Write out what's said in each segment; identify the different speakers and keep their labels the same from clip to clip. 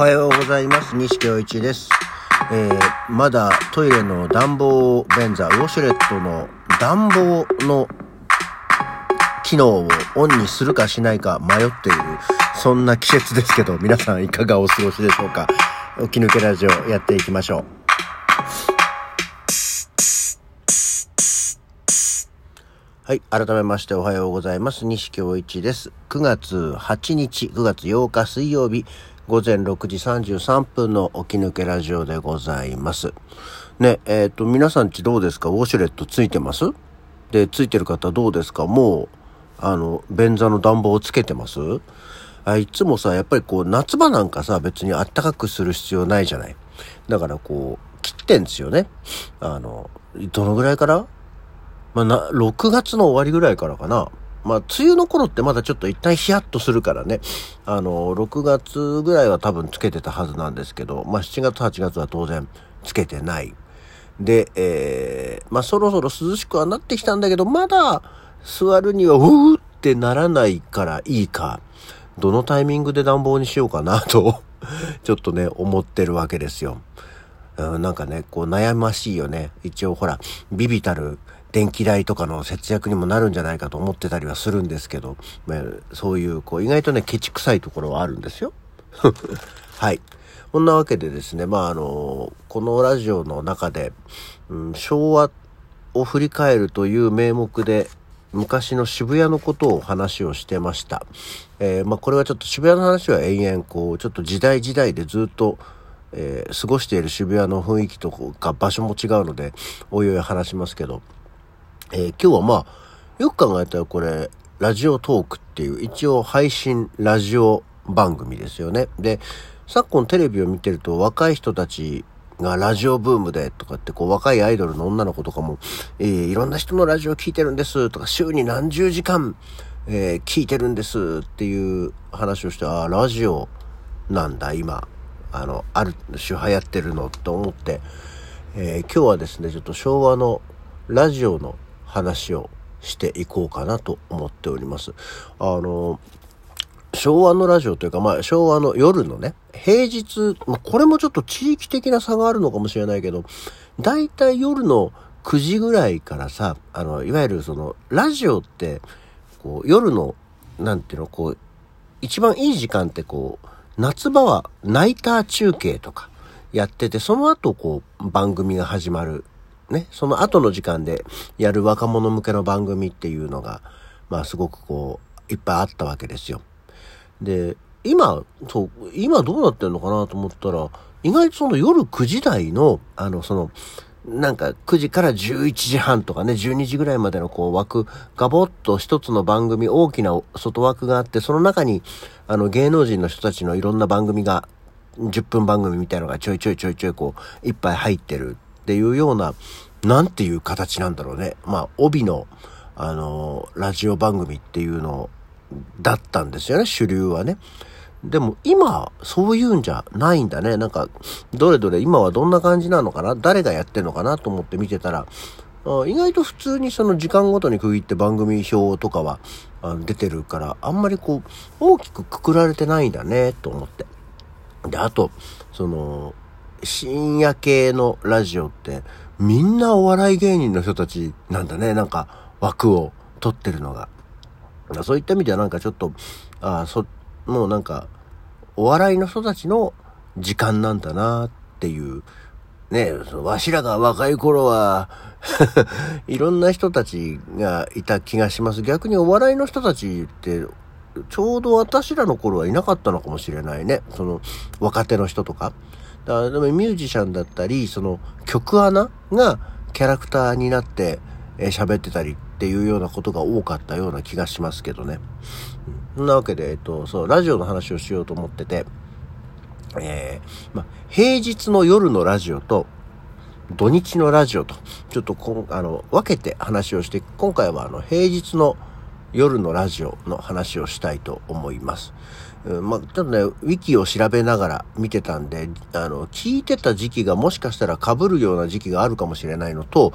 Speaker 1: はようございます。西京一です。えー、まだトイレの暖房便座、ウォシュレットの暖房の機能をオンにするかしないか迷っている、そんな季節ですけど、皆さんいかがお過ごしでしょうか？起き抜けラジオやっていきましょう。はい。改めましておはようございます。西京一です。9月8日、9月8日水曜日、午前6時33分の起き抜けラジオでございます。ね、えっ、と、皆さんちどうですか？ウォシュレットついてます？で、ついてる方どうですか？もう、あの、便座の暖房をつけてます？あいつもさ、やっぱりこう、夏場なんかさ、別にあったかくする必要ないじゃない？だからこう、切ってんですよね。あの、どのぐらいから？まあ、な、6月の終わりぐらいからかな。まあ、梅雨の頃ってまだちょっと一旦ヒヤッとするからね。あの、6月ぐらいは多分つけてたはずなんですけど、まあ、7月、8月は当然つけてない。で、えー、まあ、そろそろ涼しくはなってきたんだけど、まだ座るには、うーってならないからいいか。どのタイミングで暖房にしようかなと、ちょっとね、思ってるわけですよ。うん、なんかね、こう悩ましいよね。一応ほら、ビビたる電気代とかの節約にもなるんじゃないかと思ってたりはするんですけど、まあ、そういう、こう、意外とね、ケチくさいところはあるんですよ。はい。こんなわけでですね、まあ、あの、このラジオの中で、うん、昭和を振り返るという名目で、昔の渋谷のことを話をしてました。えー、まあ、これはちょっと渋谷の話は延々、こう、ちょっと時代時代でずっと、えー、過ごしている渋谷の雰囲気とか場所も違うので、おいおい話しますけど、えー、今日はまあ、よく考えたらこれ、ラジオトークっていう一応配信ラジオ番組ですよね。で、昨今テレビを見てると若い人たちがラジオブームでとかってこう若いアイドルの女の子とかも、えー、いろんな人のラジオ聞いてるんですとか週に何十時間、えー、聞いてるんですっていう話をして、ああ、ラジオなんだ今。あの、ある種流行ってるのと思って、えー、今日はですね、ちょっと昭和のラジオの話をしていこうかなと思っております。あの、昭和のラジオというか、まあ、昭和の夜のね、平日、まあ、これもちょっと地域的な差があるのかもしれないけど、だいたい夜の9時ぐらいからさ、あの、いわゆるその、ラジオって、こう、夜の、なんていうの、こう、一番いい時間ってこう、夏場はナイター中継とかやってて、その後こう番組が始まる。ね。その後の時間でやる若者向けの番組っていうのが、まあすごくこう、いっぱいあったわけですよ。で、今、そう、今どうなってんのかなと思ったら、意外とその夜9時台の、あの、その、なんか9時から11時半とかね、12時ぐらいまでのこう枠、ガボッと一つの番組、大きな外枠があって、その中に、あの芸能人の人たちのいろんな番組が、10分番組みたいのがちょいちょいちょいちょいこう、いっぱい入ってるっていうような、なんていう形なんだろうね。まあ、帯の、あのラジオ番組っていうのだったんですよね、主流はね。でも今、そういうんじゃないんだね。なんか、どれどれ今はどんな感じなのかな？誰がやってんのかなと思って見てたら、意外と普通にその時間ごとに区切って番組表とかは出てるから、あんまりこう、大きくくくられてないんだね、と思って。で、あと、その、深夜系のラジオって、みんなお笑い芸人の人たちなんだね。なんか、枠を取ってるのが。そういった意味ではなんかちょっと、ああそ、もうなんか、お笑いの人たちの時間なんだなっていう、ね、わしらが若い頃は いろんな人たちがいた気がします。逆にお笑いの人たちって、ちょうど私らの頃はいなかったのかもしれないね。その、若手の人とか。だからでもミュージシャンだったり、その、曲穴がキャラクターになって喋、えー、ってたりっていうようなことが多かったような気がしますけどね。そんなわけで、えっと、そう、ラジオの話をしようと思ってて、えー、ま、平日の夜のラジオと、土日のラジオと、ちょっとこん、あの、分けて話をして、今回はあの、平日の夜のラジオの話をしたいと思います。うん、まあ、ちょっとね、ウィキを調べながら見てたんで、あの、聞いてた時期がもしかしたら被るような時期があるかもしれないのと、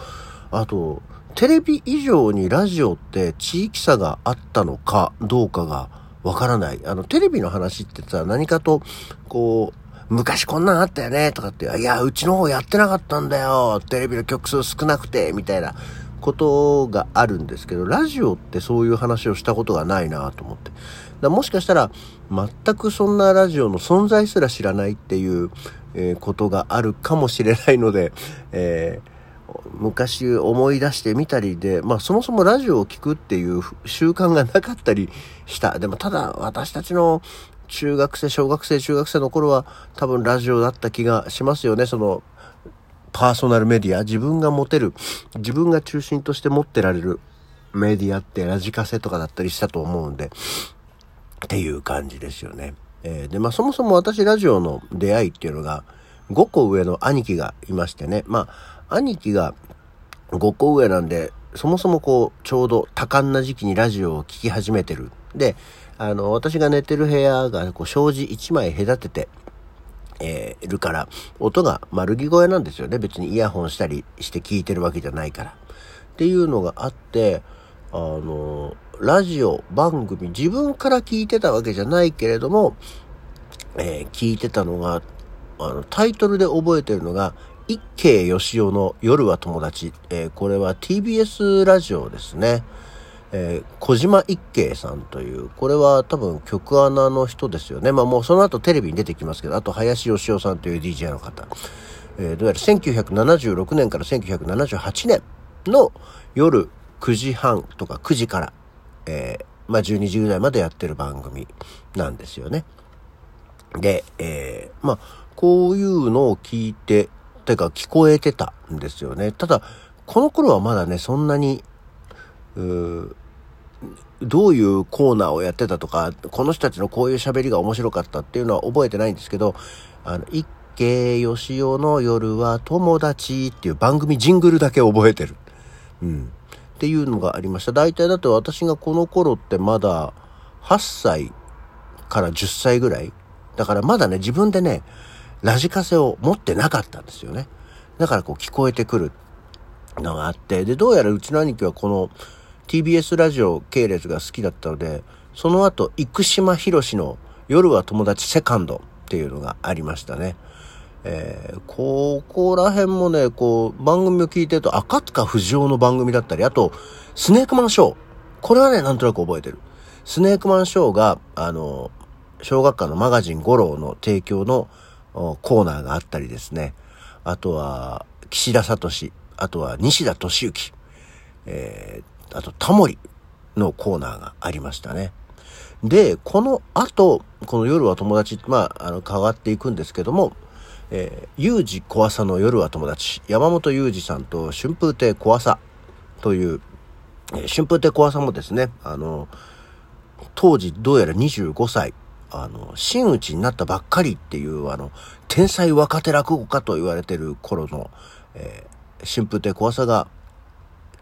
Speaker 1: あと、テレビ以上にラジオって地域差があったのかどうかがわからない。あの、テレビの話ってさ、何かと、こう、昔こんなんあったよね、とかって、いや、うちの方やってなかったんだよ、テレビの曲数少なくて、みたいなことがあるんですけど、ラジオってそういう話をしたことがないなと思って。だもしかしたら、全くそんなラジオの存在すら知らないっていう、えー、ことがあるかもしれないので、えー昔思い出してみたりで、まあそもそもラジオを聴くっていう習慣がなかったりした。でもただ私たちの中学生、小学生、中学生の頃は多分ラジオだった気がしますよね。そのパーソナルメディア、自分が持てる、自分が中心として持ってられるメディアってラジカセとかだったりしたと思うんで、っていう感じですよね。えー、で、まあそもそも私ラジオの出会いっていうのが5個上の兄貴がいましてね。まあ兄貴が5個上なんで、そもそもこう、ちょうど多感な時期にラジオを聴き始めてる。で、あの、私が寝てる部屋が、こう、障子1枚隔てて、えー、いるから、音が丸聞こえなんですよね。別にイヤホンしたりして聞いてるわけじゃないから。っていうのがあって、あの、ラジオ番組、自分から聞いてたわけじゃないけれども、えー、聞いてたのが、あの、タイトルで覚えてるのが、一慶義雄の夜は友達。えー、これは TBS ラジオですね。えー、小島一慶さんという、これは多分曲穴の人ですよね。まあもうその後テレビに出てきますけど、あと林義雄さんという DJ の方。えー、どうやら1976年から1978年の夜9時半とか9時から、えー、まあ12時ぐらいまでやってる番組なんですよね。で、えー、まあ、こういうのを聞いててか聞こえてたんですよね。ただ、この頃はまだね、そんなに、うどういうコーナーをやってたとか、この人たちのこういう喋りが面白かったっていうのは覚えてないんですけど、あの、一慶義雄の夜は友達っていう番組ジングルだけ覚えてる。うん。っていうのがありました。大体だって私がこの頃ってまだ8歳から10歳ぐらい。だからまだね、自分でね、ラジカセを持ってなかったんですよね。だからこう聞こえてくるのがあって、で、どうやらうちの兄貴はこの TBS ラジオ系列が好きだったので、その後、生島博士の夜は友達セカンドっていうのがありましたね。えー、ここら辺もね、こう、番組を聞いてると、赤塚不二夫の番組だったり、あと、スネークマンショー。これはね、なんとなく覚えてる。スネークマンショーが、あの、小学館のマガジン五郎の提供のコーナーがあったりですね。あとは、岸田聡、あとは西田敏行、えー、あとタモリのコーナーがありましたね。で、この後、この夜は友達、まあ、あの、変わっていくんですけども、えー、有事小朝の夜は友達、山本裕二さんと春風亭小朝という、えー、春風亭小朝もですね、あの、当時どうやら25歳、あの、真打ちになったばっかりっていう、あの、天才若手落語家と言われてる頃の、えー、春風亭小朝が、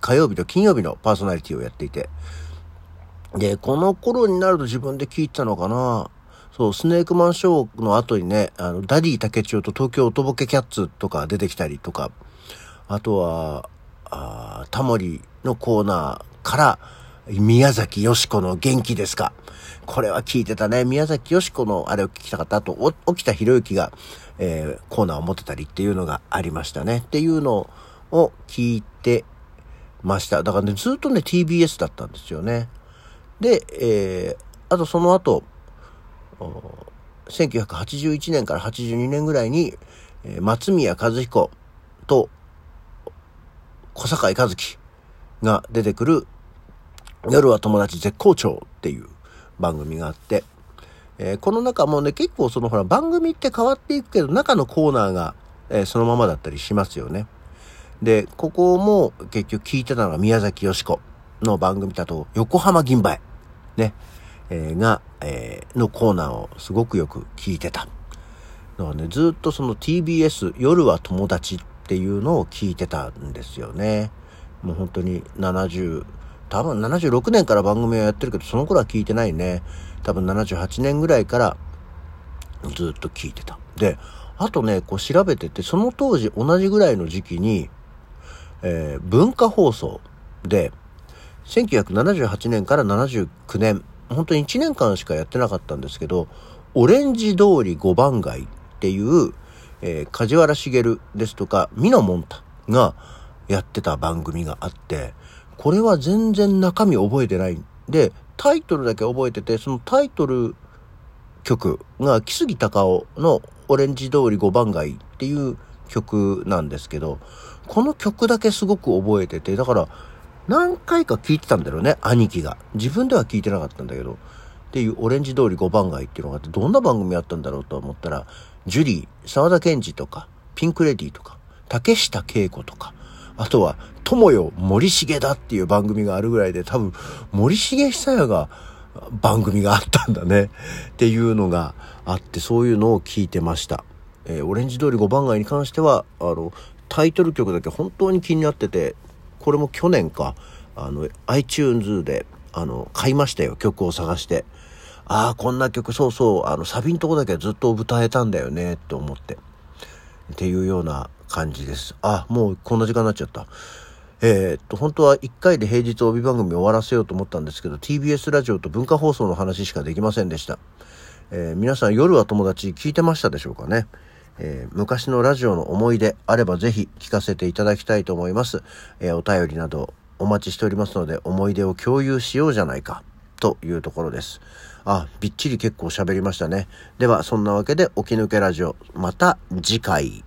Speaker 1: 火曜日と金曜日のパーソナリティをやっていて、で、この頃になると自分で聞いてたのかなそう、スネークマンショーの後にね、あの、ダディ竹千代と東京おとぼけキャッツとか出てきたりとか、あとは、あタモリのコーナーから、宮崎よしこの元気ですかこれは聞いてたね。宮崎よしこのあれを聞きたかった。あと、沖田博之が、えー、コーナーを持ってたりっていうのがありましたね。っていうのを聞いてました。だからね、ずっとね、TBS だったんですよね。で、えー、あとその後、1981年から82年ぐらいに、えー、松宮和彦と小坂井和樹が出てくる夜は友達絶好調っていう番組があって、えー、この中もね、結構そのほら番組って変わっていくけど、中のコーナーが、えー、そのままだったりしますよね。で、ここも結局聞いてたのが宮崎よしこの番組だと、横浜銀杯、ね、えー、が、えー、のコーナーをすごくよく聞いてた。だからね、ずっとその TBS 夜は友達っていうのを聞いてたんですよね。もう本当に70、多分76年から番組をやってるけど、その頃は聞いてないね。多分78年ぐらいからずっと聞いてた。で、あとね、こう調べてて、その当時同じぐらいの時期に、えー、文化放送で、1978年から79年、本当に1年間しかやってなかったんですけど、オレンジ通り5番街っていう、えー、梶原茂ですとか、ミノモンタがやってた番組があって、これは全然中身覚えてないん。で、タイトルだけ覚えてて、そのタイトル曲が木杉隆夫のオレンジ通り5番街っていう曲なんですけど、この曲だけすごく覚えてて、だから何回か聴いてたんだろうね、兄貴が。自分では聴いてなかったんだけど。っていうオレンジ通り5番街っていうのがあって、どんな番組あったんだろうと思ったら、ジュリー、沢田研二とか、ピンクレディーとか、竹下恵子とか、あとは、友よ森重だっていう番組があるぐらいで、多分、森重久彌が番組があったんだね。っていうのがあって、そういうのを聞いてました。えー、オレンジ通り5番街に関しては、あの、タイトル曲だけ本当に気になってて、これも去年か、あの、iTunes で、あの、買いましたよ、曲を探して。ああ、こんな曲、そうそう、あの、サビんとこだけずっと歌えたんだよね、って思って。っていうような感じです。あ、もうこんな時間になっちゃった。えー、っと、本当は1回で平日帯番組終わらせようと思ったんですけど、TBS ラジオと文化放送の話しかできませんでした。えー、皆さん夜は友達聞いてましたでしょうかね。えー、昔のラジオの思い出あればぜひ聞かせていただきたいと思います。えお便りなどお待ちしておりますので、思い出を共有しようじゃないか、というところです。あ、びっちり結構喋りましたね。では、そんなわけで、起き抜けラジオ、また次回。